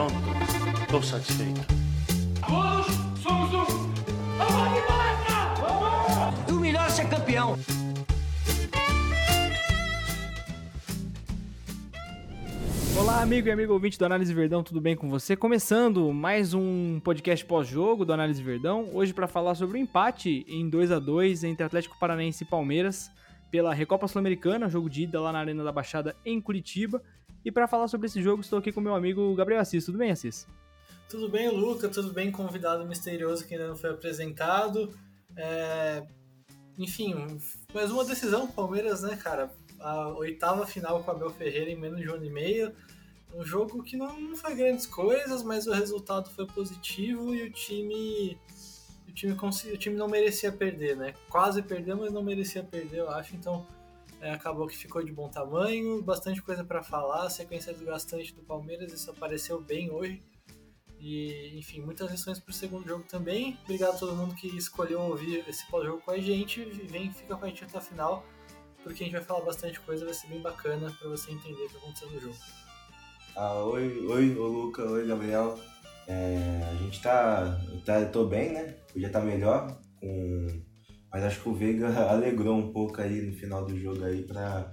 Pronto, estou satisfeito. Todos somos um. Vamos embora! O melhor é ser campeão. Olá, amigo e amigo ouvinte do Análise Verdão, tudo bem com você? Começando mais um podcast pós-jogo do Análise Verdão, hoje para falar sobre o empate em 2 a 2 entre Atlético Paranaense e Palmeiras pela Recopa Sul-Americana, jogo de ida lá na Arena da Baixada em Curitiba. E para falar sobre esse jogo, estou aqui com meu amigo Gabriel Assis. Tudo bem, Assis? Tudo bem, Luca? Tudo bem, convidado misterioso que ainda não foi apresentado. É... Enfim, mais uma decisão Palmeiras, né, cara? A oitava final com Abel Ferreira em menos de um ano e meio. Um jogo que não foi grandes coisas, mas o resultado foi positivo e o time o time, o time não merecia perder, né? Quase perdeu, mas não merecia perder, eu acho. Então é, acabou que ficou de bom tamanho, bastante coisa para falar, sequência desgastante do Palmeiras, isso apareceu bem hoje. E, enfim, muitas lições para o segundo jogo também. Obrigado a todo mundo que escolheu ouvir esse pós-jogo com a gente. Vem, fica com a gente até a final, porque a gente vai falar bastante coisa, vai ser bem bacana para você entender o que aconteceu no jogo. Ah, oi, oi, ô Luca, oi, Gabriel. É, a gente tá, tá. tô bem, né? Podia estar tá melhor, com, mas acho que o Veiga alegrou um pouco aí no final do jogo aí pra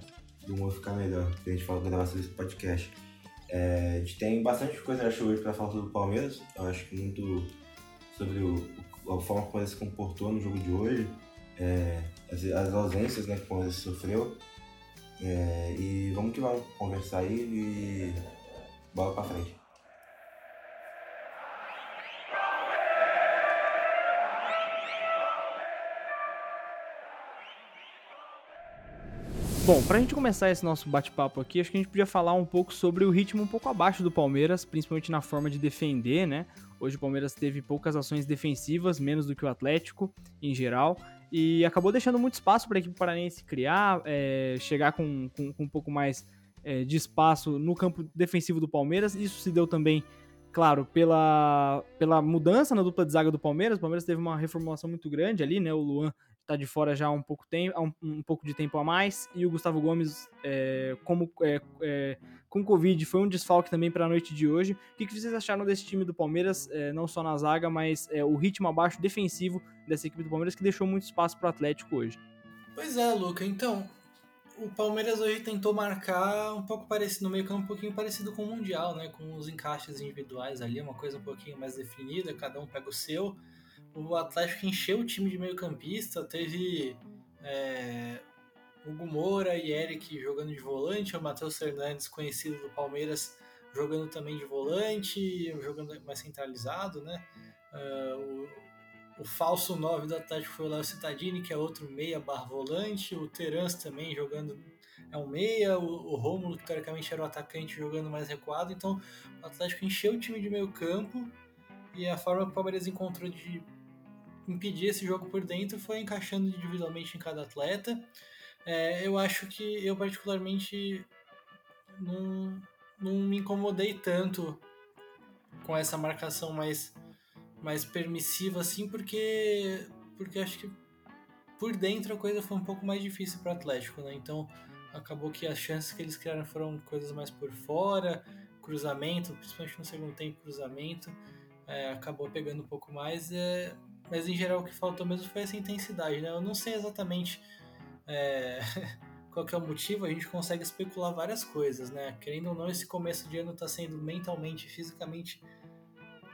o humor ficar melhor. Que a gente falou gravar sobre esse podcast. É, a gente tem bastante coisa, acho, hoje pra falar sobre o Palmeiras. Eu acho que muito sobre o, a forma como ele se comportou no jogo de hoje, é, as, as, ausências né, que o Palmeiras sofreu. É, e vamos que vamos conversar aí e bola pra frente. Bom, pra gente começar esse nosso bate-papo aqui, acho que a gente podia falar um pouco sobre o ritmo um pouco abaixo do Palmeiras, principalmente na forma de defender, né? Hoje o Palmeiras teve poucas ações defensivas, menos do que o Atlético em geral, e acabou deixando muito espaço para a equipe paranaense criar, é, chegar com, com, com, um pouco mais é, de espaço no campo defensivo do Palmeiras. Isso se deu também, claro, pela, pela mudança na dupla de zaga do Palmeiras. O Palmeiras teve uma reformulação muito grande ali, né? O Luan tá de fora já há um pouco, tempo, um, um pouco de tempo a mais, e o Gustavo Gomes, é, como é, é, com Covid, foi um desfalque também para a noite de hoje. O que, que, vocês acharam desse time do Palmeiras, é, não só na zaga, mas é, o ritmo abaixo defensivo dessa equipe do Palmeiras, que deixou muito espaço para o Atlético hoje? Pois é, Luca, então, o Palmeiras hoje tentou marcar um pouco parecido, no meio campo um pouquinho parecido com o Mundial, né, com os encaixes individuais ali, uma coisa um pouquinho mais definida, cada um pega o seu, o Atlético encheu o time de meio campista, teve é, Hugo Moura e Eric jogando de volante, o Matheus Fernandes, conhecido do Palmeiras, jogando também de volante, jogando mais centralizado, né? Uh, o, o, falso 9 do Atlético foi o Léo Cittadini, que é outro meia barra volante, o Terans também jogando é um meia, o, o Rômulo, que teoricamente era o atacante, jogando mais recuado, então o Atlético encheu o time de meio campo. E a forma que o Palmeiras encontrou de impedir esse jogo por dentro foi encaixando individualmente em cada atleta. É, eu acho que eu particularmente não, não me incomodei tanto com essa marcação mais, mais permissiva assim, porque, porque acho que por dentro a coisa foi um pouco mais difícil para o Atlético, né? Então acabou que as chances que eles criaram foram coisas mais por fora, cruzamento, principalmente no segundo tempo, cruzamento, é, acabou pegando um pouco mais. É, mas em geral o que faltou mesmo foi essa intensidade, né? Eu não sei exatamente é, qual é o motivo, a gente consegue especular várias coisas, né? Querendo ou não, esse começo de ano está sendo mentalmente fisicamente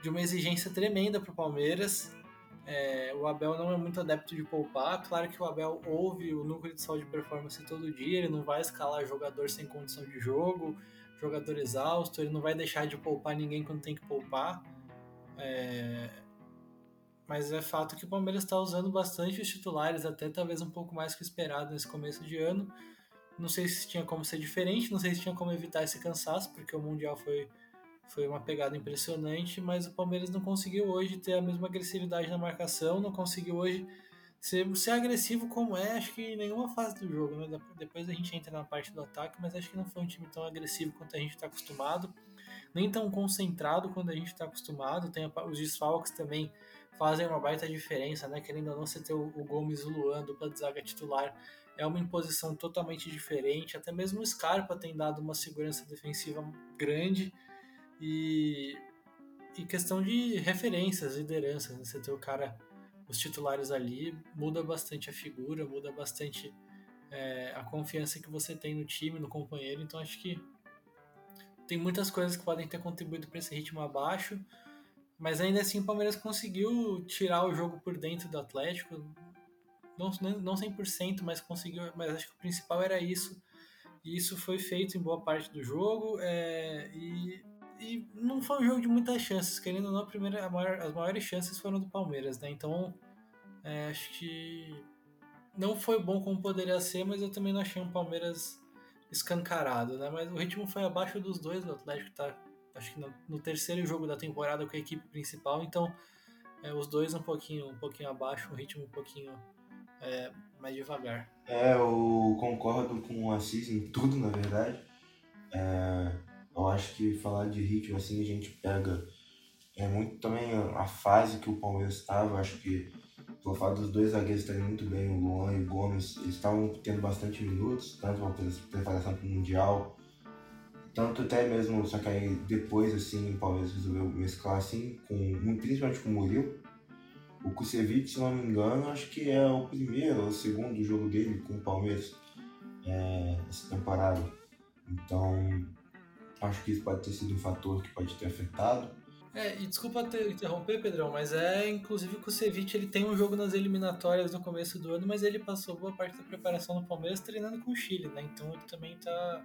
de uma exigência tremenda para o Palmeiras. É, o Abel não é muito adepto de poupar. Claro que o Abel ouve o núcleo de saúde e performance todo dia, ele não vai escalar jogador sem condição de jogo, jogador exausto, ele não vai deixar de poupar ninguém quando tem que poupar. É, mas é fato que o Palmeiras está usando bastante os titulares, até talvez um pouco mais que o esperado nesse começo de ano. Não sei se tinha como ser diferente, não sei se tinha como evitar esse cansaço, porque o Mundial foi, foi uma pegada impressionante, mas o Palmeiras não conseguiu hoje ter a mesma agressividade na marcação, não conseguiu hoje ser, ser agressivo como é, acho que em nenhuma fase do jogo. Né? Depois a gente entra na parte do ataque, mas acho que não foi um time tão agressivo quanto a gente está acostumado, nem tão concentrado quanto a gente está acostumado. Tem os desfalques também fazem uma baita diferença, né? Querendo ou não, você ter o, o Gomes e o Luan, dupla de zaga titular, é uma imposição totalmente diferente. Até mesmo o Scarpa tem dado uma segurança defensiva grande. E, e questão de referências, lideranças, né? você ter o cara, os titulares ali, muda bastante a figura, muda bastante é, a confiança que você tem no time, no companheiro. Então acho que tem muitas coisas que podem ter contribuído para esse ritmo abaixo, mas ainda assim o Palmeiras conseguiu tirar o jogo por dentro do Atlético. Não, não 100%, mas conseguiu. Mas acho que o principal era isso. E isso foi feito em boa parte do jogo. É, e, e não foi um jogo de muitas chances. Querendo ou não, a primeira, a maior, as maiores chances foram do Palmeiras. Né? Então, é, acho que não foi bom como poderia ser, mas eu também não achei um Palmeiras escancarado, né? Mas o ritmo foi abaixo dos dois, o Atlético tá, acho que no, no terceiro jogo da temporada com a equipe principal, então é, os dois um pouquinho, um pouquinho abaixo, o ritmo um pouquinho é, mais devagar. É, eu concordo com o Assis em tudo, na verdade. É, eu acho que falar de ritmo assim a gente pega é muito também a fase que o Palmeiras estava, acho que pelo fato dos dois zagueiros estarem muito bem, o Luan e o Gomes, eles estavam tendo bastante minutos, tanto para preparação para o Mundial, tanto até mesmo, só que aí depois, assim, o Palmeiras resolveu mesclar, assim, com, principalmente com o Murilo. O Kusevich, se não me engano, acho que é o primeiro ou o segundo jogo dele com o Palmeiras é, essa temporada. Então, acho que isso pode ter sido um fator que pode ter afetado. É, e desculpa te interromper, Pedrão, mas é inclusive que o Ceviche ele tem um jogo nas eliminatórias no começo do ano, mas ele passou boa parte da preparação no Palmeiras treinando com o Chile, né? Então ele também tá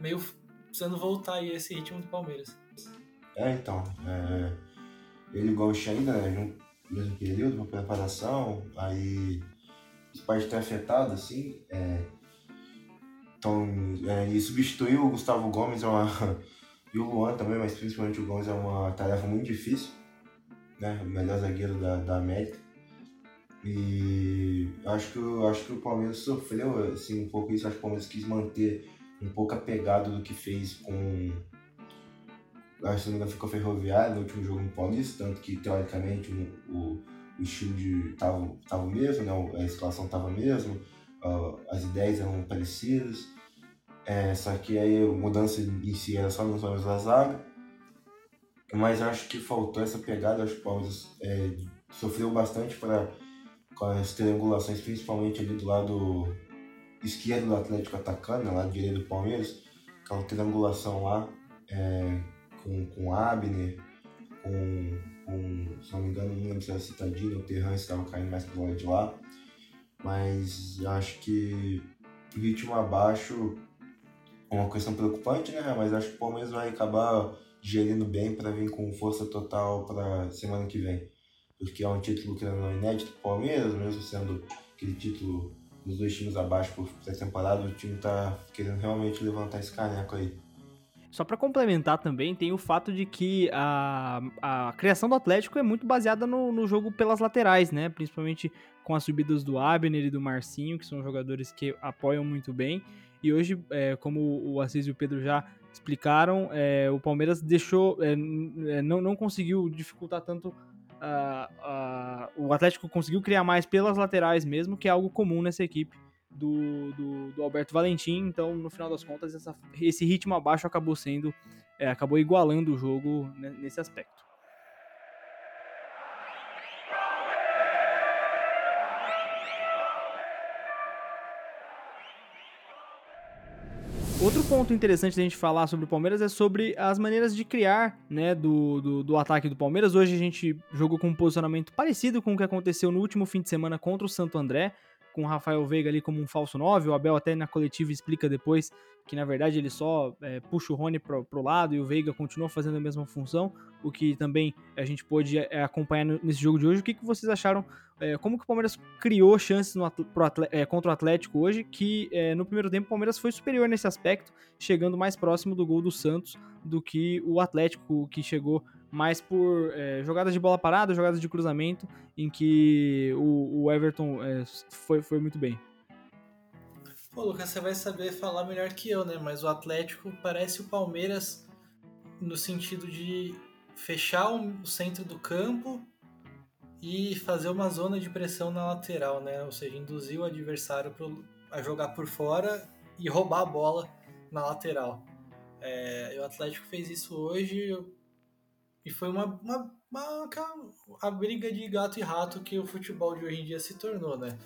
meio precisando voltar aí esse ritmo do Palmeiras. É, então. É, ele igual o ainda, né? No mesmo período, uma preparação, aí isso pode ter afetado, assim. É, então, é, e substituiu o Gustavo Gomes é uma e o Luan também, mas principalmente o Gomes é uma tarefa muito difícil, né? O melhor zagueiro da, da América. E acho que, acho que o Palmeiras sofreu assim, um pouco isso, acho que o Palmeiras quis manter um pouco apegado do que fez com. Acho que não ficou ferroviário no último jogo no Paulista, tanto que teoricamente o, o, o estilo de tava, tava o mesmo, né? a escalação tava mesmo, as ideias eram parecidas. É, só que aí a mudança em si era só nos nomes da zaga. Mas acho que faltou essa pegada, acho que o Palmeiras é, sofreu bastante para com as triangulações, principalmente ali do lado esquerdo do Atlético atacando, né, lado direito do Palmeiras, aquela triangulação lá é, com, com Abner, com, com, se não me engano, não lembro se era Citadino ou Terran, estava caindo mais pro lado de lá. Mas acho que ritmo abaixo uma questão preocupante, né? Mas acho que o Palmeiras vai acabar gerindo bem para vir com força total para semana que vem. Porque é um título que não é inédito para o Palmeiras, mesmo sendo aquele título dos dois times abaixo por pré-temporada, o time está querendo realmente levantar esse caneco aí. Só para complementar também, tem o fato de que a, a criação do Atlético é muito baseada no, no jogo pelas laterais, né? Principalmente com as subidas do Abner e do Marcinho, que são jogadores que apoiam muito bem. E hoje, é, como o Assis e o Pedro já explicaram, é, o Palmeiras deixou, é, é não, não conseguiu dificultar tanto. Uh, uh, o Atlético conseguiu criar mais pelas laterais mesmo, que é algo comum nessa equipe do, do, do Alberto Valentim. Então, no final das contas, essa, esse ritmo abaixo acabou sendo, é, acabou igualando o jogo nesse aspecto. Outro ponto interessante da gente falar sobre o Palmeiras é sobre as maneiras de criar, né, do, do, do, ataque do Palmeiras. Hoje a gente jogou com um posicionamento parecido com o que aconteceu no último fim de semana contra o Santo André, com o Rafael Veiga ali como um falso 9. O Abel até na coletiva explica depois que na verdade ele só é, puxa o Rony pro, pro lado e o Veiga continua fazendo a mesma função, o que também a gente pôde é, acompanhar nesse jogo de hoje. O que, que vocês acharam? É, como que o Palmeiras criou chances no, é, contra o Atlético hoje, que é, no primeiro tempo o Palmeiras foi superior nesse aspecto, chegando mais próximo do gol do Santos do que o Atlético, que chegou mais por é, jogadas de bola parada, jogadas de cruzamento, em que o, o Everton é, foi, foi muito bem. Pô, Lucas, você vai saber falar melhor que eu, né? Mas o Atlético parece o Palmeiras no sentido de fechar o centro do campo e fazer uma zona de pressão na lateral, né? Ou seja, induzir o adversário a jogar por fora e roubar a bola na lateral. É, o Atlético fez isso hoje e foi uma, uma, uma, a briga de gato e rato que o futebol de hoje em dia se tornou, né?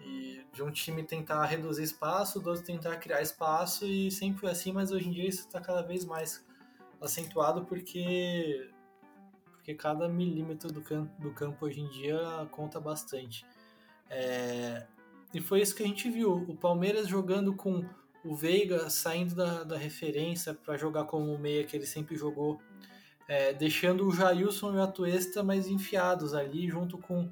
E de um time tentar reduzir espaço, do outro tentar criar espaço e sempre foi assim, mas hoje em dia isso está cada vez mais acentuado porque porque cada milímetro do campo, do campo hoje em dia conta bastante. É, e foi isso que a gente viu. O Palmeiras jogando com o Veiga saindo da, da referência para jogar como meia que ele sempre jogou, é, deixando o Jailson e o Atuesta mais enfiados ali, junto com,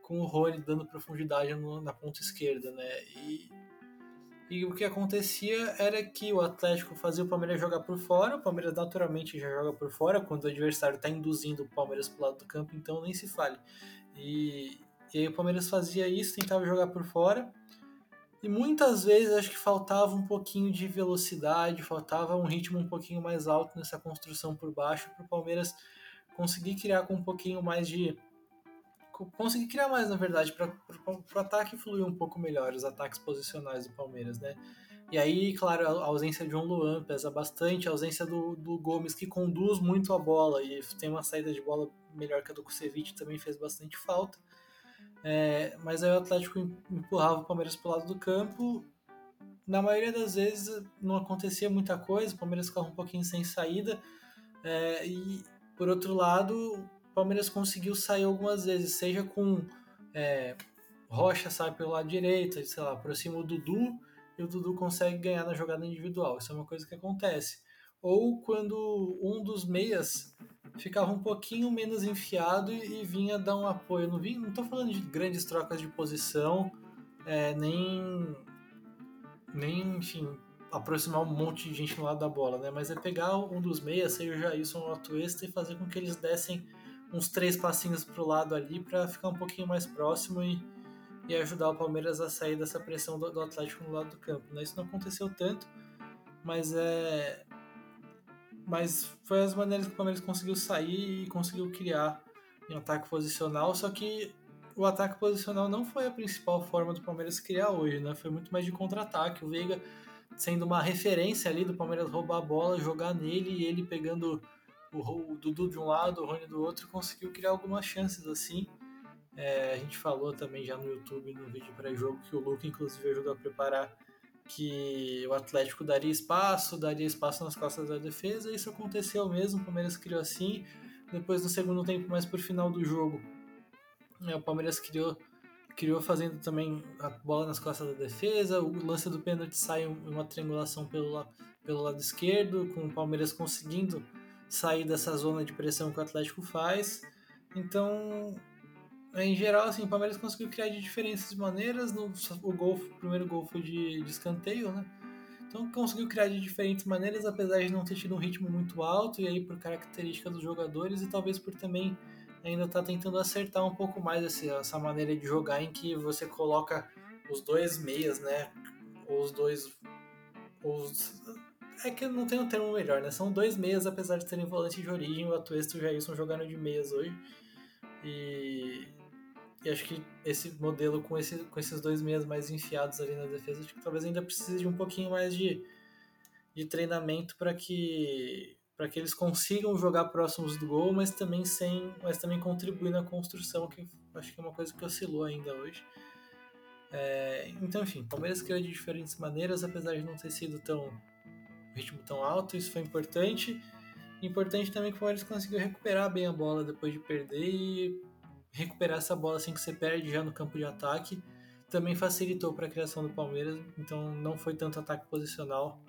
com o Rony dando profundidade no, na ponta esquerda, né? E, e o que acontecia era que o Atlético fazia o Palmeiras jogar por fora, o Palmeiras naturalmente já joga por fora quando o adversário está induzindo o Palmeiras para o lado do campo, então nem se fale. E, e aí o Palmeiras fazia isso, tentava jogar por fora. E muitas vezes acho que faltava um pouquinho de velocidade, faltava um ritmo um pouquinho mais alto nessa construção por baixo para o Palmeiras conseguir criar com um pouquinho mais de. conseguir criar mais, na verdade, para o ataque fluir um pouco melhor, os ataques posicionais do Palmeiras, né? E aí, claro, a ausência de um Luan pesa bastante, a ausência do, do Gomes, que conduz muito a bola e tem uma saída de bola melhor que a do Kusevich, também fez bastante falta. É, mas aí o Atlético empurrava o Palmeiras para o lado do campo. Na maioria das vezes não acontecia muita coisa, o Palmeiras ficava um pouquinho sem saída. É, e por outro lado, o Palmeiras conseguiu sair algumas vezes, seja com é, Rocha sai pelo lado direito, sei lá, aproxima o Dudu e o Dudu consegue ganhar na jogada individual. Isso é uma coisa que acontece. Ou quando um dos meias ficava um pouquinho menos enfiado e, vinha dar um apoio. Não, vim, não falando de grandes trocas de posição, é, nem, nem, enfim, aproximar um monte de gente no lado da bola, né? Mas é pegar um dos meias, seja o Jailson ou o Atuesta, e fazer com que eles dessem uns três passinhos pro lado ali para ficar um pouquinho mais próximo e, e ajudar o Palmeiras a sair dessa pressão do, do Atlético no lado do campo. Né? Isso não aconteceu tanto, mas é, mas foi as maneiras que o Palmeiras conseguiu sair e conseguiu criar em ataque posicional, só que o ataque posicional não foi a principal forma do Palmeiras criar hoje, né? Foi muito mais de contra-ataque. O Veiga sendo uma referência ali do Palmeiras roubar a bola, jogar nele e ele pegando o, Dudu de um lado, o Rony do outro, conseguiu criar algumas chances assim. É, a gente falou também já no YouTube, no vídeo pré-jogo, que o Luca inclusive ajudou a preparar que o Atlético daria espaço, daria espaço nas costas da defesa, e isso aconteceu mesmo, o Palmeiras criou assim, depois no segundo tempo, mais por final do jogo, é, o Palmeiras criou, criou fazendo também a bola nas costas da defesa, o lance do pênalti sai uma triangulação pelo, pelo lado esquerdo, com o Palmeiras conseguindo sair dessa zona de pressão que o Atlético faz, então em geral, assim, o Palmeiras conseguiu criar de diferentes maneiras. No, o, gol, o primeiro gol foi de, de escanteio, né? Então conseguiu criar de diferentes maneiras, apesar de não ter tido um ritmo muito alto, e aí por característica dos jogadores, e talvez por também ainda estar tá tentando acertar um pouco mais essa, essa maneira de jogar em que você coloca os dois meias, né? Ou os dois. Os, é que não tem um termo melhor, né? São dois meias, apesar de terem volante de origem, o Atuesta e o Jailson jogando de meias hoje. E e acho que esse modelo com, esse, com esses dois meias mais enfiados ali na defesa, acho que talvez ainda precise de um pouquinho mais de, de treinamento para que para que eles consigam jogar próximos do gol, mas também sem, mas também contribuir na construção, que acho que é uma coisa que oscilou ainda hoje. É, então, enfim, Palmeiras criou de diferentes maneiras, apesar de não ter sido tão ritmo tão alto, isso foi importante. Importante também que o Palmeiras conseguiu recuperar bem a bola depois de perder e recuperar essa bola assim que você perde já no campo de ataque também facilitou para a criação do Palmeiras, então não foi tanto ataque posicional,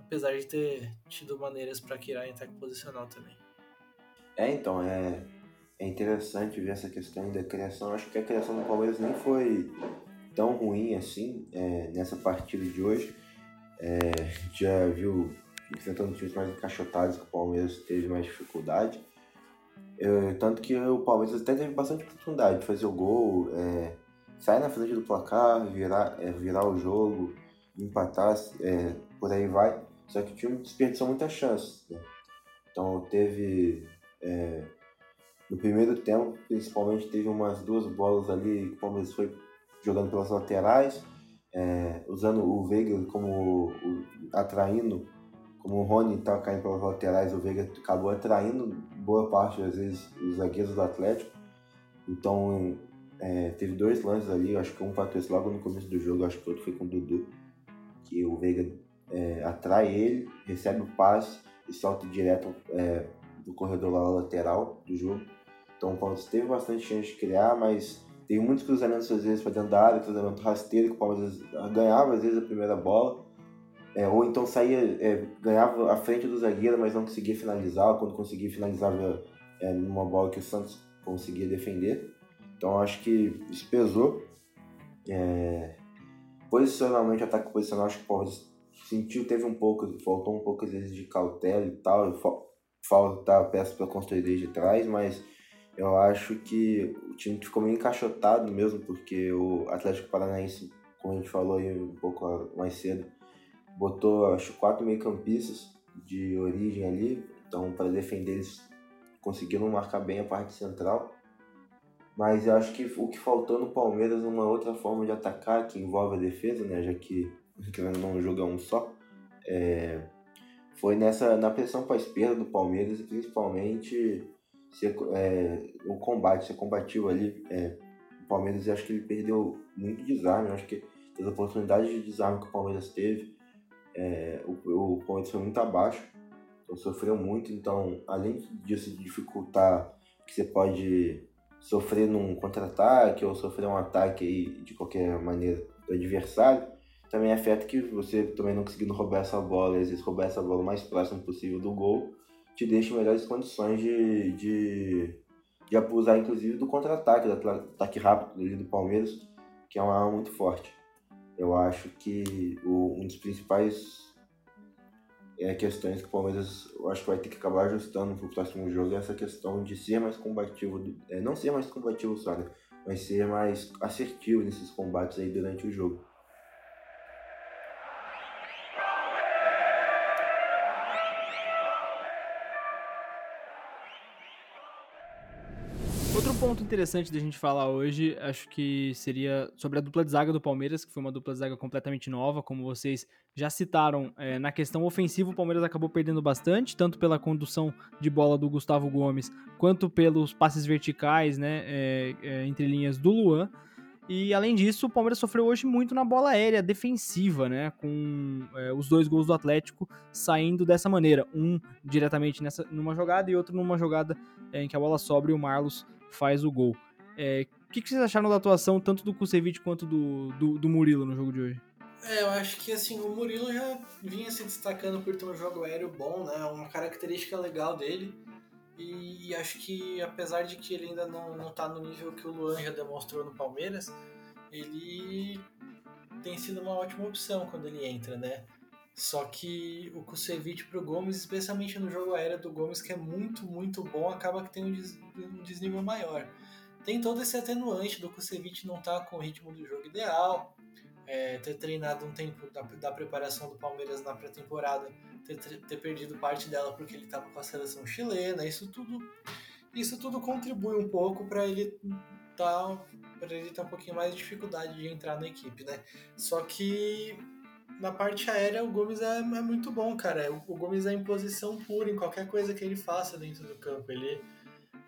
apesar de ter tido maneiras para criar em ataque posicional também. É, então, é, é interessante ver essa questão da criação. Acho que a criação do Palmeiras nem foi tão ruim assim é, nessa partida de hoje. É, já viu enfrentando times mais encaixotados que o Palmeiras teve mais dificuldade. Eu, tanto que o Palmeiras até teve bastante oportunidade de fazer o gol, é, sair na frente do placar, virar, é, virar o jogo, empatar, é, por aí vai. Só que o time desperdiçou muitas chances. Né? Então teve. É, no primeiro tempo, principalmente, teve umas duas bolas ali que o Palmeiras foi jogando pelas laterais, é, usando o Veiga como o, atraindo como o Rony estava caindo pelas laterais, o Veiga acabou atraindo boa parte, às vezes, os zagueiros do Atlético. Então, é, teve dois lances ali, acho que um bateu logo no começo do jogo, acho que o outro foi com o Dudu, que o Veiga é, atrai ele, recebe o passe e solta direto é, do corredor lá lateral do jogo. Então o Palmeiras teve bastante chance de criar, mas teve muitos cruzamentos às vezes para dentro da área, cruzamento rasteiro, que o Palmeiras ganhava às vezes a primeira bola. É, ou então saía, é, ganhava à frente do zagueiro, mas não conseguia finalizar. Quando conseguia, finalizava é, numa bola que o Santos conseguia defender. Então acho que isso pesou. É, posicionalmente, ataque posicional, acho que o sentiu, teve um pouco, faltou um pouco às vezes de cautela e tal, falta peça para construir desde trás, mas eu acho que o time ficou meio encaixotado mesmo, porque o Atlético Paranaense, como a gente falou aí um pouco mais cedo, botou acho quatro meio-campistas de origem ali, então para defender eles conseguiram marcar bem a parte central. Mas eu acho que o que faltou no Palmeiras uma outra forma de atacar que envolve a defesa, né, já que não jogar um só, é, foi nessa na pressão para a esquerda do Palmeiras e principalmente ser, é, o combate, ser combativo ali. É, o Palmeiras acho que ele perdeu muito desarme, acho que as oportunidades de desarme que o Palmeiras teve, é, o, o foi muito abaixo, então sofreu muito. Então, além disso dificultar que você pode sofrer num contra-ataque ou sofrer um ataque aí, de qualquer maneira do adversário, também afeta que você também não conseguindo roubar essa bola, às vezes roubar essa bola o mais próximo possível do gol, te deixa em melhores condições de, de, de abusar, inclusive, do contra-ataque, do ataque rápido do Palmeiras, que é uma arma muito forte. Eu acho que o, um dos principais é, questões que o Palmeiras eu acho que vai ter que acabar ajustando para o próximo jogo é essa questão de ser mais combativo, é, não ser mais combativo só, né? mas ser mais assertivo nesses combates aí durante o jogo. Ponto interessante da gente falar hoje, acho que seria sobre a dupla de zaga do Palmeiras, que foi uma dupla de zaga completamente nova, como vocês já citaram. É, na questão ofensiva, o Palmeiras acabou perdendo bastante, tanto pela condução de bola do Gustavo Gomes, quanto pelos passes verticais, né, é, é, entre linhas do Luan. E além disso, o Palmeiras sofreu hoje muito na bola aérea defensiva, né? Com é, os dois gols do Atlético saindo dessa maneira. Um diretamente nessa, numa jogada e outro numa jogada é, em que a bola sobra e o Marlos faz o gol. É, o que, que, vocês acharam da atuação tanto do Kusevich quanto do, do, do, Murilo no jogo de hoje? É, eu acho que assim, o Murilo já vinha se destacando por ter um jogo aéreo bom, né? Uma característica legal dele. E, acho que apesar de que ele ainda não, não tá no nível que o Luan já demonstrou no Palmeiras, ele tem sido uma ótima opção quando ele entra, né? Só que o Kusevich pro Gomes, especialmente no jogo aéreo do Gomes, que é muito, muito bom, acaba que tem um, des um desnível maior. Tem todo esse atenuante do Kusevich não estar tá com o ritmo do jogo ideal, é, ter treinado um tempo da, da preparação do Palmeiras na pré-temporada, ter, ter, perdido parte dela porque ele estava com a seleção chilena, isso tudo, isso tudo contribui um pouco para ele tá, para ele ter um pouquinho mais de dificuldade de entrar na equipe, né? Só que na parte aérea o Gomes é, é, muito bom, cara. O, o Gomes é em posição pura em qualquer coisa que ele faça dentro do campo. Ele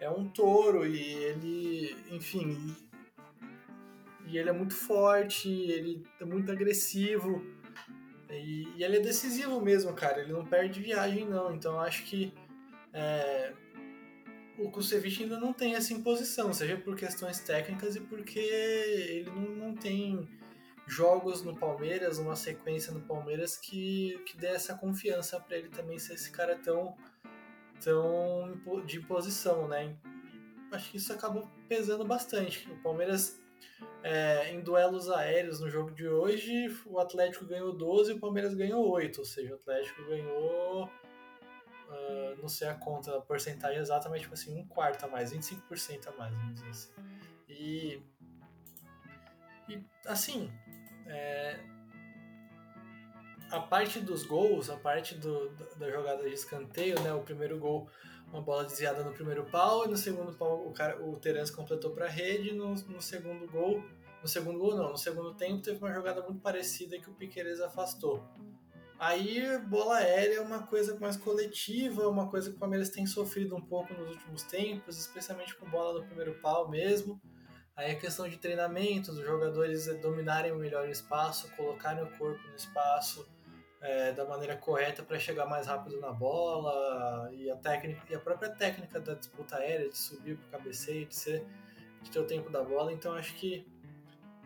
é um touro e ele, enfim, e ele é muito forte, ele é muito agressivo e, e, ele é decisivo mesmo, cara. Ele não perde viagem não. Então acho que é, o Kusevich ainda não tem essa imposição, seja por questões técnicas e porque ele não, não tem jogos no Palmeiras, uma sequência no Palmeiras que, que dê essa confiança para ele também ser esse cara tão, tão de posição, né? Acho que isso acabou pesando bastante. O Palmeiras, é, em duelos aéreos no jogo de hoje, o Atlético ganhou 12 e o Palmeiras ganhou 8, ou seja, o Atlético ganhou. Uh, não sei a conta, a porcentagem exata, mas tipo assim, um quarto a mais, 25% a mais, vamos dizer assim. E, e assim, é, a parte dos gols, a parte do, da jogada de escanteio, né? O primeiro gol, uma bola desviada no primeiro pau, e no segundo pau o, cara, o Terence completou para a rede, no, no segundo gol, no segundo gol não, no segundo tempo teve uma jogada muito parecida que o Piqueires afastou. Aí, bola aérea é uma coisa mais coletiva, uma coisa que o Palmeiras tem sofrido um pouco nos últimos tempos, especialmente com bola no primeiro pau mesmo. Aí a questão de treinamento, os jogadores dominarem melhor o espaço, colocarem o corpo no espaço é, da maneira correta para chegar mais rápido na bola e a técnica e a própria técnica da disputa aérea, de subir para o cabeceio, de, ser, de ter o tempo da bola. Então acho que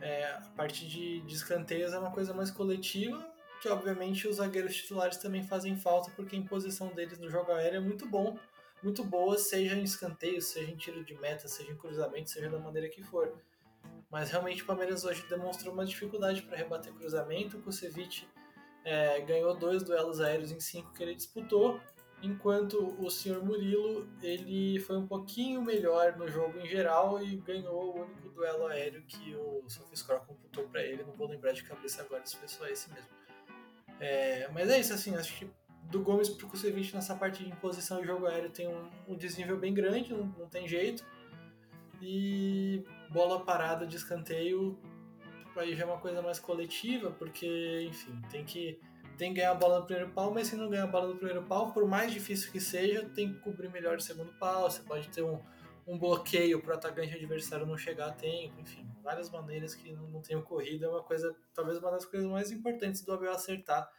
é, a parte de, de escanteios é uma coisa mais coletiva, que obviamente os zagueiros titulares também fazem falta, porque a imposição deles no jogo aéreo é muito bom muito boas, seja em escanteio, seja em tiro de meta, seja em cruzamento, seja da maneira que for. Mas realmente o Palmeiras hoje demonstrou uma dificuldade para rebater cruzamento. O Kusevich é, ganhou dois duelos aéreos em cinco que ele disputou, enquanto o senhor Murilo ele foi um pouquinho melhor no jogo em geral e ganhou o único duelo aéreo que o Sofiscore computou para ele. Não vou lembrar de cabeça agora se foi só esse mesmo. É, mas é isso, assim, acho que do Gomes pro Kusevich nessa parte de imposição e jogo aéreo tem um, um desnível bem grande, não, não, tem jeito. E bola parada de escanteio aí já é uma coisa mais coletiva, porque, enfim, tem que, tem que ganhar a bola no primeiro pau, mas se não ganhar a bola no primeiro pau, por mais difícil que seja, tem que cobrir melhor o segundo pau, você pode ter um, um bloqueio para o atacante adversário não chegar a tempo, enfim, várias maneiras que não, não tem ocorrido, é uma coisa, talvez uma das coisas mais importantes do Abel acertar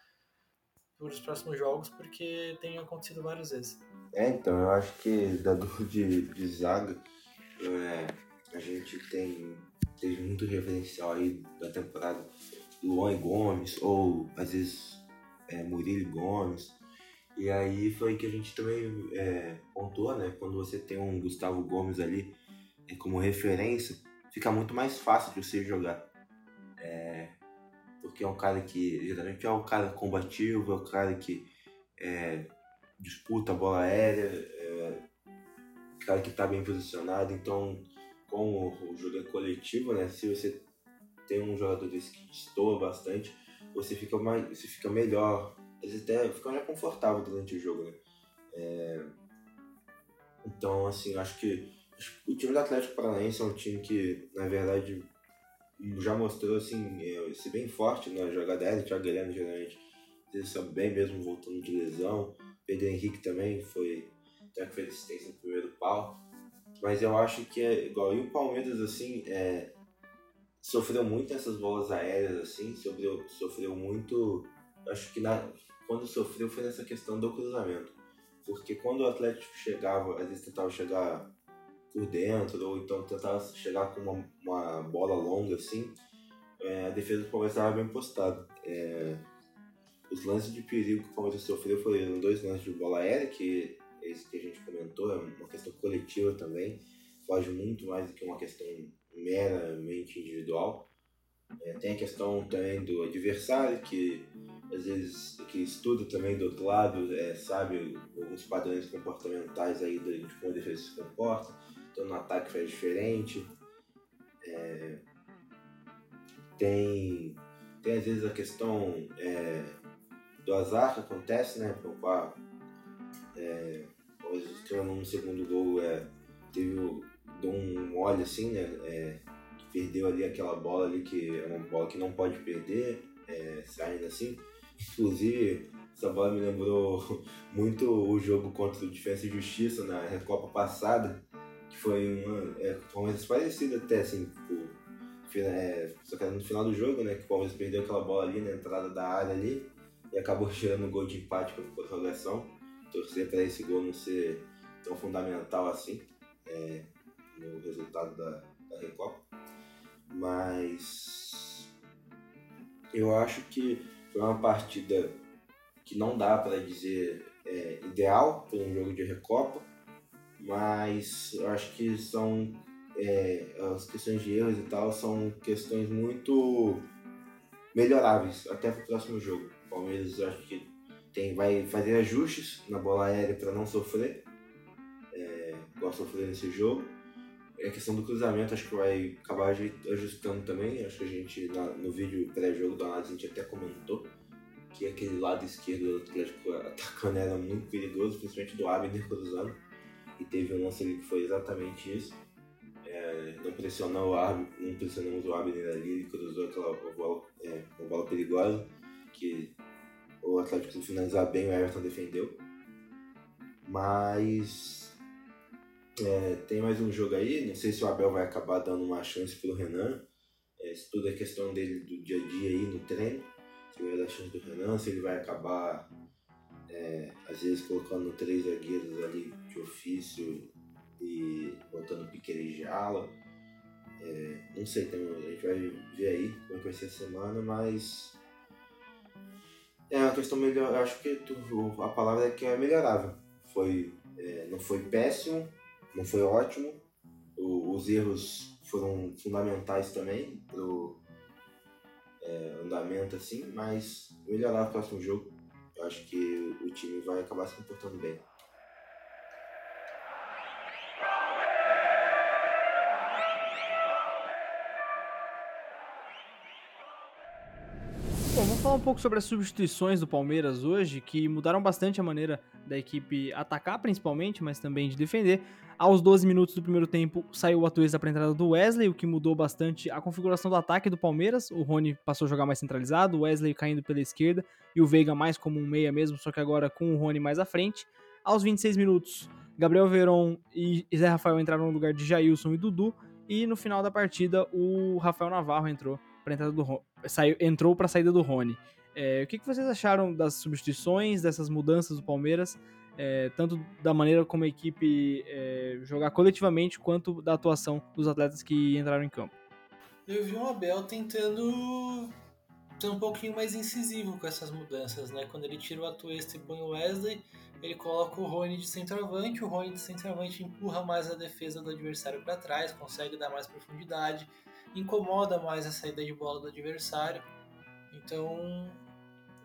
para os próximos jogos, porque tem acontecido várias vezes. É, então, eu acho que da dupla de, de zaga, é, a gente tem, tem muito referencial aí da temporada Luan Gomes, ou às vezes é, Murilo Gomes. E aí foi que a gente também é, pontuou, né? Quando você tem um Gustavo Gomes ali é, como referência, fica muito mais fácil de você jogar. Porque é um cara que geralmente é um cara combativo, é um cara que é, disputa a bola aérea, é um cara que está bem posicionado. Então, com o jogo é coletivo, né? Se você tem um jogador desse que destoa bastante, você fica mais, você fica melhor, você até fica mais confortável durante o jogo, né? É, então, assim, acho que, acho que o time do Atlético Paranaense é um time que, na verdade, já mostrou assim, ser bem forte na jogada aérea, o Thiago Guilherme geralmente está bem mesmo voltando de lesão. Pedro Henrique também foi até que fez assistência no primeiro pau. Mas eu acho que é igual. E o Palmeiras, assim, é, sofreu muito essas bolas aéreas, assim, sofreu, sofreu muito. Acho que na, quando sofreu foi nessa questão do cruzamento. Porque quando o Atlético chegava, às vezes tentava chegar por dentro, ou então tentar chegar com uma, uma bola longa assim, é, a defesa do Palmeiras estava bem postada. É, os lances de perigo que o Palmeiras sofreu foram dois lances de bola aérea, que esse que a gente comentou, é uma questão coletiva também, foge muito mais do que uma questão meramente individual. É, tem a questão também do adversário, que às vezes que estuda também do outro lado, é, sabe alguns padrões comportamentais aí de como a defesa se comporta no ataque faz diferente. É, tem, tem às vezes a questão é, do azar que acontece, né? Poupar. É, no segundo gol é, teve um mole assim, né? É, perdeu ali aquela bola ali que é uma bola que não pode perder, é, saindo assim. Inclusive, essa bola me lembrou muito o jogo contra o Defensa e Justiça na Recopa passada, foi uma. É, parecido até, assim, tipo, é, só que no final do jogo, né? Que o Palmeiras perdeu aquela bola ali na entrada da área ali e acabou tirando um gol de empate com a prorrogação. Torcer para esse gol não ser tão fundamental assim é, no resultado da, da Recopa. Mas eu acho que foi uma partida que não dá para dizer é, ideal para um jogo de Recopa, mas eu acho que são é, as questões de erros e tal são questões muito melhoráveis até para o próximo jogo. O Palmeiras acho que tem, vai fazer ajustes na bola aérea para não sofrer, é, igual sofrer nesse jogo. A questão do cruzamento acho que vai acabar ajustando também. Acho que a gente na, no vídeo pré-jogo do análise a gente até comentou que aquele lado esquerdo do Atlético atacando era muito perigoso, principalmente do Abner cruzando e teve um lance ali que foi exatamente isso. É, não pressionou o árbitro, não pressionamos o Abner ali, ele cruzou aquela bola, é, uma bola perigosa, que o Atlético se finalizar bem, o Everton defendeu. Mas é, tem mais um jogo aí, não sei se o Abel vai acabar dando uma chance pro Renan. É, isso tudo é questão dele do dia a dia aí no treino. Se vai dar chance do Renan, se ele vai acabar é, às vezes colocando três zagueiros ali ofício e botando ala. É, não sei, tem, a gente vai ver aí como é vai ser a semana, mas é uma questão melhor. Acho que tu, a palavra é que é melhorável. Foi, é, não foi péssimo, não foi ótimo. O, os erros foram fundamentais também pro é, andamento assim, mas melhorar o próximo jogo. Eu acho que o time vai acabar se comportando bem. Falar um pouco sobre as substituições do Palmeiras hoje, que mudaram bastante a maneira da equipe atacar, principalmente, mas também de defender. Aos 12 minutos do primeiro tempo, saiu o Atuesta para a entrada do Wesley, o que mudou bastante a configuração do ataque do Palmeiras. O Rony passou a jogar mais centralizado, o Wesley caindo pela esquerda e o Veiga mais como um meia mesmo, só que agora com o Rony mais à frente. Aos 26 minutos, Gabriel Veron e Zé Rafael entraram no lugar de Jailson e Dudu. E no final da partida, o Rafael Navarro entrou para entrada do saiu, entrou para a saída do Rony. É, o que, que, vocês acharam das substituições, dessas mudanças do Palmeiras, é, tanto da maneira como a equipe é, jogar coletivamente, quanto da atuação dos atletas que entraram em campo? Eu vi o Abel tentando ser um pouquinho mais incisivo com essas mudanças, né? Quando ele tira o Atuesta e põe o Wesley, ele coloca o Rony de centroavante, o Rony de centroavante empurra mais a defesa do adversário para trás, consegue dar mais profundidade, incomoda mais a saída de bola do adversário. Então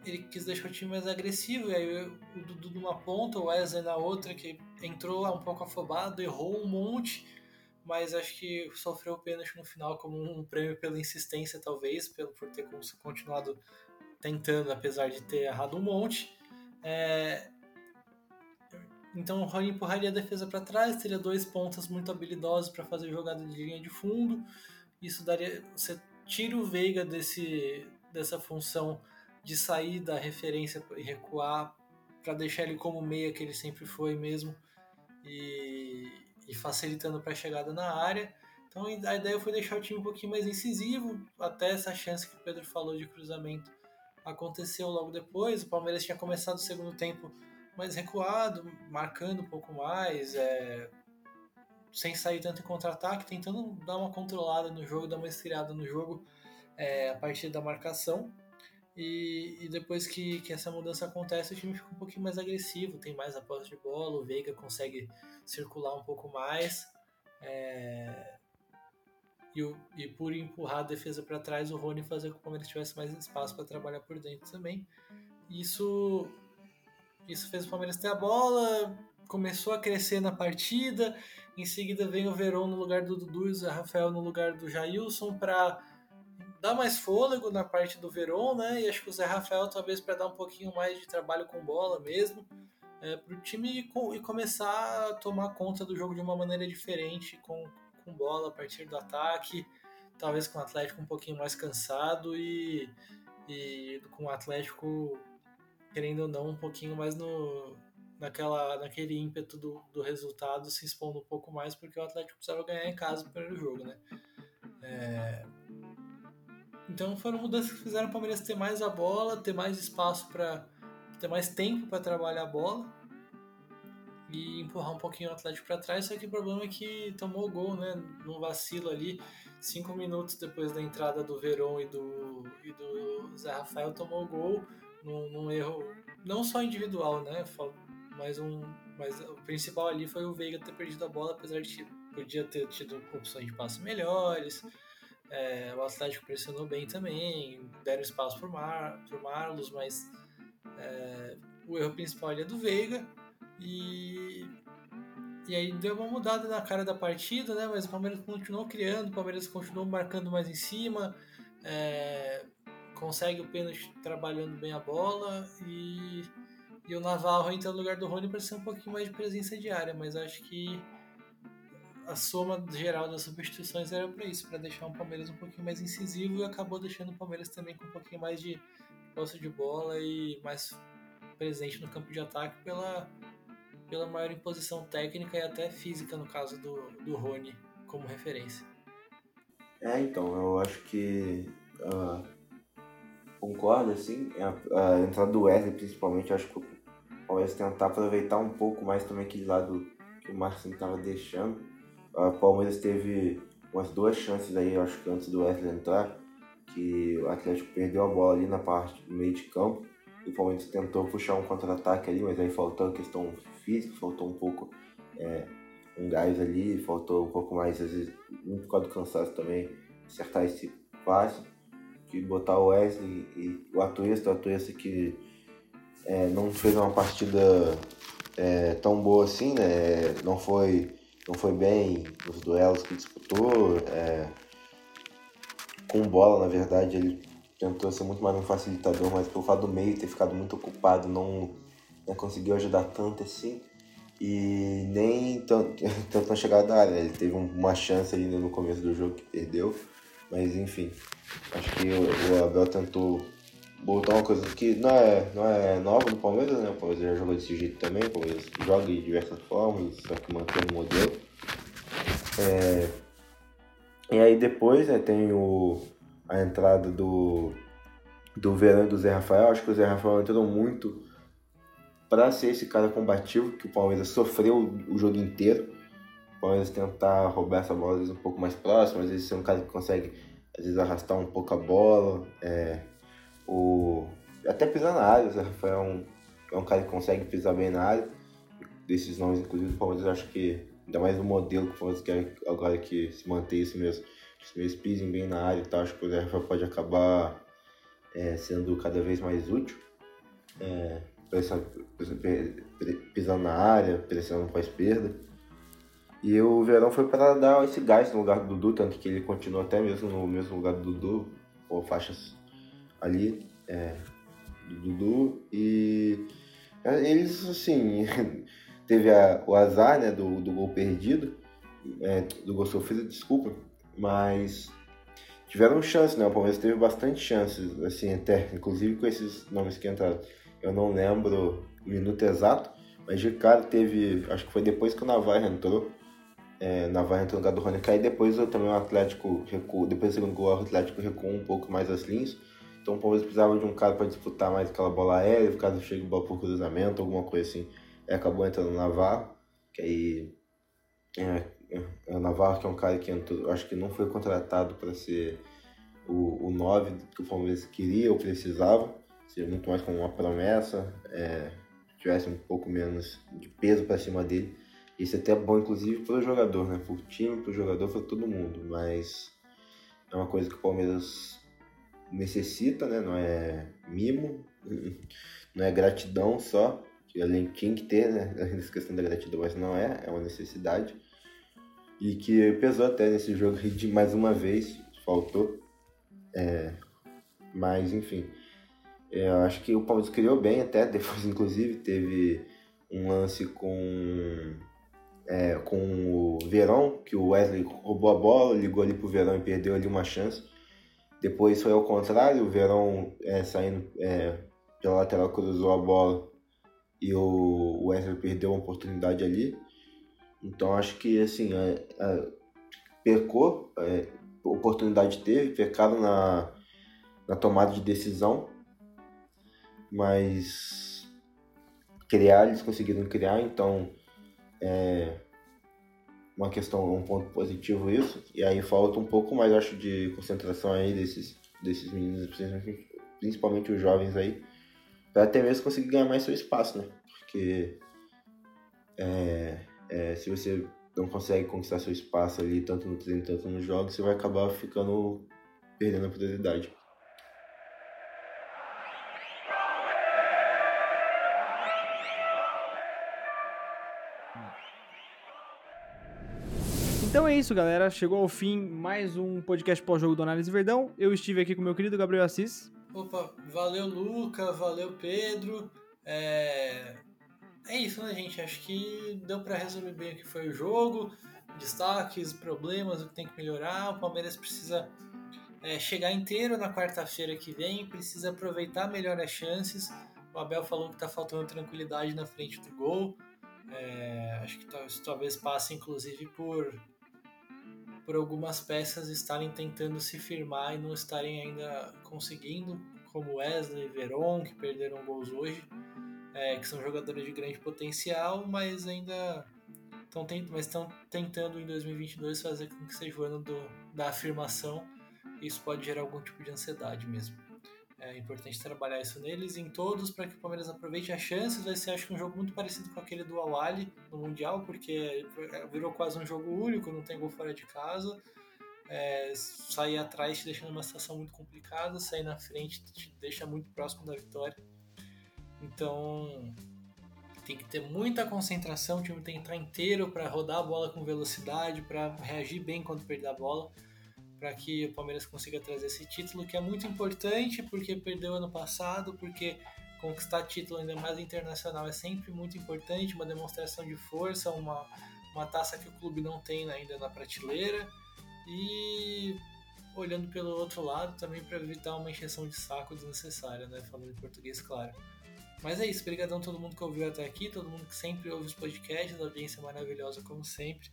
ele quis deixar o time mais agressivo, e aí o Dudu numa ponta, o Wesley na outra, que entrou um pouco afobado, errou um monte, mas acho que sofreu o pênalti no final como um prêmio pela insistência, talvez, por ter continuado tentando, apesar de ter errado um monte. É, então o Rony empurraria a defesa para trás, teria dois pontas muito habilidosos para fazer jogada de linha de fundo. Isso daria. Você tira o Veiga desse, dessa função de sair da referência e recuar para deixar ele como meia que ele sempre foi mesmo e, e facilitando para a chegada na área. Então a ideia foi deixar o time um pouquinho mais incisivo, até essa chance que o Pedro falou de cruzamento aconteceu logo depois. O Palmeiras tinha começado o segundo tempo mais recuado, marcando um pouco mais, é, sem sair tanto em contra-ataque, tentando dar uma controlada no jogo, dar uma estirada no jogo é, a partir da marcação. E, e, depois que, que essa mudança acontece, o time fica um pouquinho mais agressivo, tem mais a posse de bola, o Veiga consegue circular um pouco mais. É, e, o, e por empurrar a defesa para trás, o Rony fazer com que o Palmeiras tivesse mais espaço para trabalhar por dentro também. Isso, isso fez o Palmeiras ter a bola, começou a crescer na partida. Em seguida vem o Verón no lugar do Dudu e o Zé Rafael no lugar do Jailson para dar mais fôlego na parte do Verón, né? E acho que o Zé Rafael talvez para dar um pouquinho mais de trabalho com bola mesmo, é, para o time e começar a tomar conta do jogo de uma maneira diferente com, com bola a partir do ataque, talvez com o Atlético um pouquinho mais cansado e, e com o Atlético querendo ou não um pouquinho mais no naquela, naquele ímpeto do, do resultado se expondo um pouco mais, porque o Atlético precisava ganhar em casa no primeiro jogo, né? É... Então foram mudanças que fizeram o Palmeiras ter mais a bola, ter mais espaço para ter mais tempo para trabalhar a bola e empurrar um pouquinho o Atlético para trás. Só que o problema é que tomou o gol, né? Num vacilo ali, cinco minutos depois da entrada do Verón e do, e do Zé Rafael, tomou o gol num, num erro não só individual, né? Mas um mas o principal ali foi o Veiga ter perdido a bola, apesar de podia ter tido opções de passe melhores. É, o Atlético pressionou bem também, deram espaço para Mar, o Marlos, mas é, o erro principal ali é do Veiga. E, e aí deu uma mudada na cara da partida, né? Mas o Palmeiras continuou criando, o Palmeiras continuou marcando mais em cima, é, consegue o pênalti trabalhando bem a bola e e o Navarro entra no lugar do Rony para ser um pouquinho mais de presença diária, mas acho que a soma geral das substituições era para isso, para deixar o Palmeiras um pouquinho mais incisivo e acabou deixando o Palmeiras também com um pouquinho mais de posse de bola e mais presente no campo de ataque pela, pela maior imposição técnica e até física, no caso do, do Rony, como referência. É, então, eu acho que. Uh, concordo, assim. A, a, entrada do Wesley, principalmente, acho que Palmeiras tentar aproveitar um pouco mais também aquele lado que o Marcinho estava deixando. O Palmeiras teve umas duas chances aí, acho que antes do Wesley entrar, que o Atlético perdeu a bola ali na parte do meio de campo. E o Palmeiras tentou puxar um contra-ataque ali, mas aí faltou a questão física, faltou um pouco é, um gás ali, faltou um pouco mais, às vezes, muito por causa cansaço também, acertar esse passe, que botar o Wesley e o Atuesta, o Atuesta que é, não fez uma partida é, tão boa assim, né? Não foi, não foi bem nos duelos que disputou. É, com bola, na verdade, ele tentou ser muito mais um facilitador, mas pelo fato do meio ter ficado muito ocupado, não, não conseguiu ajudar tanto assim. E nem tanto, tanto na chegada da área, né? ele teve uma chance ali no começo do jogo que perdeu. Mas enfim, acho que o, o Abel tentou botar uma coisa que não é, não é nova no Palmeiras, né? O Palmeiras já jogou desse jeito também, o Palmeiras joga de diversas formas, só que mantém o modelo. É... E aí depois né, tem o, a entrada do, do Verão e do Zé Rafael. Acho que o Zé Rafael entrou muito para ser esse cara combativo que o Palmeiras sofreu o jogo inteiro. O Palmeiras tentar roubar essa bola às vezes um pouco mais próximo, às vezes ser um cara que consegue às vezes arrastar um pouco a bola. É, o, até pisar na área, o Zé Rafael é um, é um cara que consegue pisar bem na área. Desses nomes, inclusive, do Palmeiras, acho que ainda mais o modelo que o Palmeiras quer agora que se manter isso mesmo. Se eles pisem bem na área e tal, acho que o Zé Rafael pode acabar é, sendo cada vez mais útil. É, pisando na área, pressionando para a esquerda. E o Verão foi para dar esse gás no lugar do Dudu, tanto que ele continua até mesmo no mesmo lugar do Dudu, ou faixas ali é, do Dudu. E é, eles, assim, teve a, o azar né, do, do gol perdido, é, do gol sofrido, desculpa, mas tiveram chance, né? O Palmeiras teve bastante chances, assim, até, inclusive com esses nomes que entraram. Eu não lembro o minuto exato, mas de cara teve, acho que foi depois que o Navarro entrou, é, Navarro entrou no lugar do Rony Caí, depois também o Atlético recuou, depois do segundo gol o Atlético recuou um pouco mais as linhas, então o Palmeiras precisava de um cara para disputar mais aquela bola aérea, caso chegue bola por cruzamento, alguma coisa assim, e acabou entrando o Navarro, que aí é, é, o Navarro que é um cara que entrou, acho que não foi contratado para ser o, o 9 que o Palmeiras queria ou precisava, seria muito mais como uma promessa, é, tivesse um pouco menos de peso para cima dele. Isso é até bom, inclusive, para o jogador, né? Para o time, para o jogador, para todo mundo. Mas é uma coisa que o Palmeiras necessita, né? Não é mimo, não é gratidão só, que além tinha que ter, né? Essa questão da gratidão, mas não é, é uma necessidade. E que pesou até nesse jogo de mais uma vez, faltou. É, mas enfim, é, eu acho que o Palmeiras criou bem até, depois inclusive teve um lance com é, com o Verão, que o Wesley roubou a bola, ligou ali pro Verão e perdeu ali uma chance. Depois foi ao contrário, o Verão é, saindo é, pela lateral cruzou a bola e o Wesley perdeu uma oportunidade ali. Então acho que assim, é, é, percou, é, oportunidade teve, pecaram na, na tomada de decisão, mas criar, eles conseguiram criar, então é uma questão, um ponto positivo isso, e aí falta um pouco mais, acho, de concentração aí desses, desses meninos, principalmente os jovens aí, para até mesmo conseguir ganhar mais seu espaço, né? Porque é, é, se você não consegue conquistar seu espaço ali, tanto no treino, tanto nos jogos, você vai acabar ficando perdendo a prioridade. Então é isso, galera. Chegou ao fim mais um podcast pós-jogo do Análise Verdão. Eu estive aqui com meu querido Gabriel Assis. Opa, valeu Luca, valeu Pedro. É, é isso, né, gente? Acho que deu para resumir bem o que foi o jogo, destaques, problemas, o que tem que melhorar. O Palmeiras precisa é, chegar inteiro na quarta-feira que vem, precisa aproveitar melhor as chances. O Abel falou que está faltando tranquilidade na frente do gol. É, acho que talvez passe, inclusive, por, por algumas peças estarem tentando se firmar e não estarem ainda conseguindo, como Wesley e Veron, que perderam gols hoje, é, que são jogadores de grande potencial, mas ainda estão mas tentando em 2022 fazer com que seja o ano do, da afirmação. Isso pode gerar algum tipo de ansiedade mesmo. É importante trabalhar isso neles em todos para que o Palmeiras aproveite as chances. Vai ser, acho que, um jogo muito parecido com aquele do Awali no Mundial, porque virou quase um jogo único, não tem gol fora de casa. É, sair atrás te deixa numa situação muito complicada, sair na frente te deixa muito próximo da vitória. Então tem que ter muita concentração, o time tem que entrar inteiro para rodar a bola com velocidade, para reagir bem quando perder a bola para que o Palmeiras consiga trazer esse título, que é muito importante porque perdeu ano passado, porque conquistar título ainda mais internacional é sempre muito importante, uma demonstração de força, uma, uma taça que o clube não tem ainda na prateleira e olhando pelo outro lado também para evitar uma encheção de saco desnecessária, né, falando em português claro. Mas é isso, obrigadão a todo mundo que ouviu até aqui, todo mundo que sempre ouve os podcasts, a audiência maravilhosa como sempre.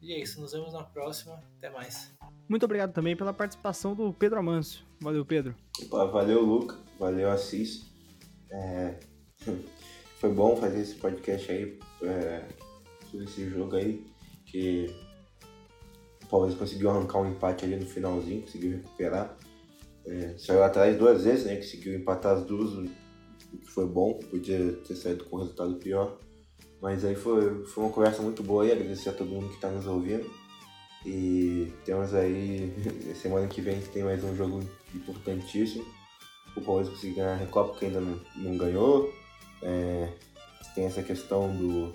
E é isso, nos vemos na próxima, até mais. Muito obrigado também pela participação do Pedro Amâncio. Valeu, Pedro. Opa, valeu, Luca. Valeu, Assis. É... Foi bom fazer esse podcast aí é... sobre esse jogo aí, que o Palmeiras conseguiu arrancar um empate ali no finalzinho, conseguiu recuperar. É... Saiu atrás duas vezes, né? Conseguiu empatar as duas, o que foi bom, podia ter saído com um resultado pior. Mas aí foi, foi uma conversa muito boa e agradecer a todo mundo que está nos ouvindo. E temos aí, semana que vem tem mais um jogo importantíssimo. O Palmeiras conseguiu ganhar a Recopa, que ainda não, não ganhou. É, tem essa questão do,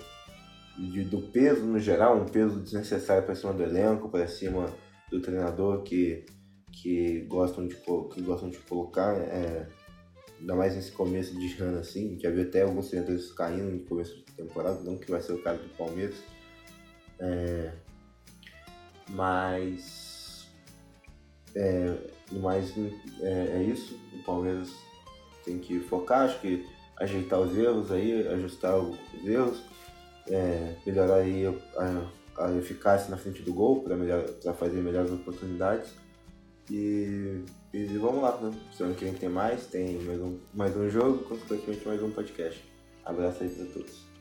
de, do peso no geral, um peso desnecessário para cima do elenco, para cima do treinador que, que, gostam, de, que gostam de colocar. É, ainda mais nesse começo de ano assim, já viu até alguns treinadores caindo no começo de temporada, não que vai ser o caso do Palmeiras. É, mas. É, mais é, é, isso. O Palmeiras tem que focar, acho que ajeitar os erros aí, ajustar os erros, é, melhorar aí a, a, eficácia na frente do gol para fazer melhores oportunidades. E, e vamos lá, né? Semana que vem tem mais, tem mais um, mais um jogo, consequentemente mais um podcast. Abraço aí a todos.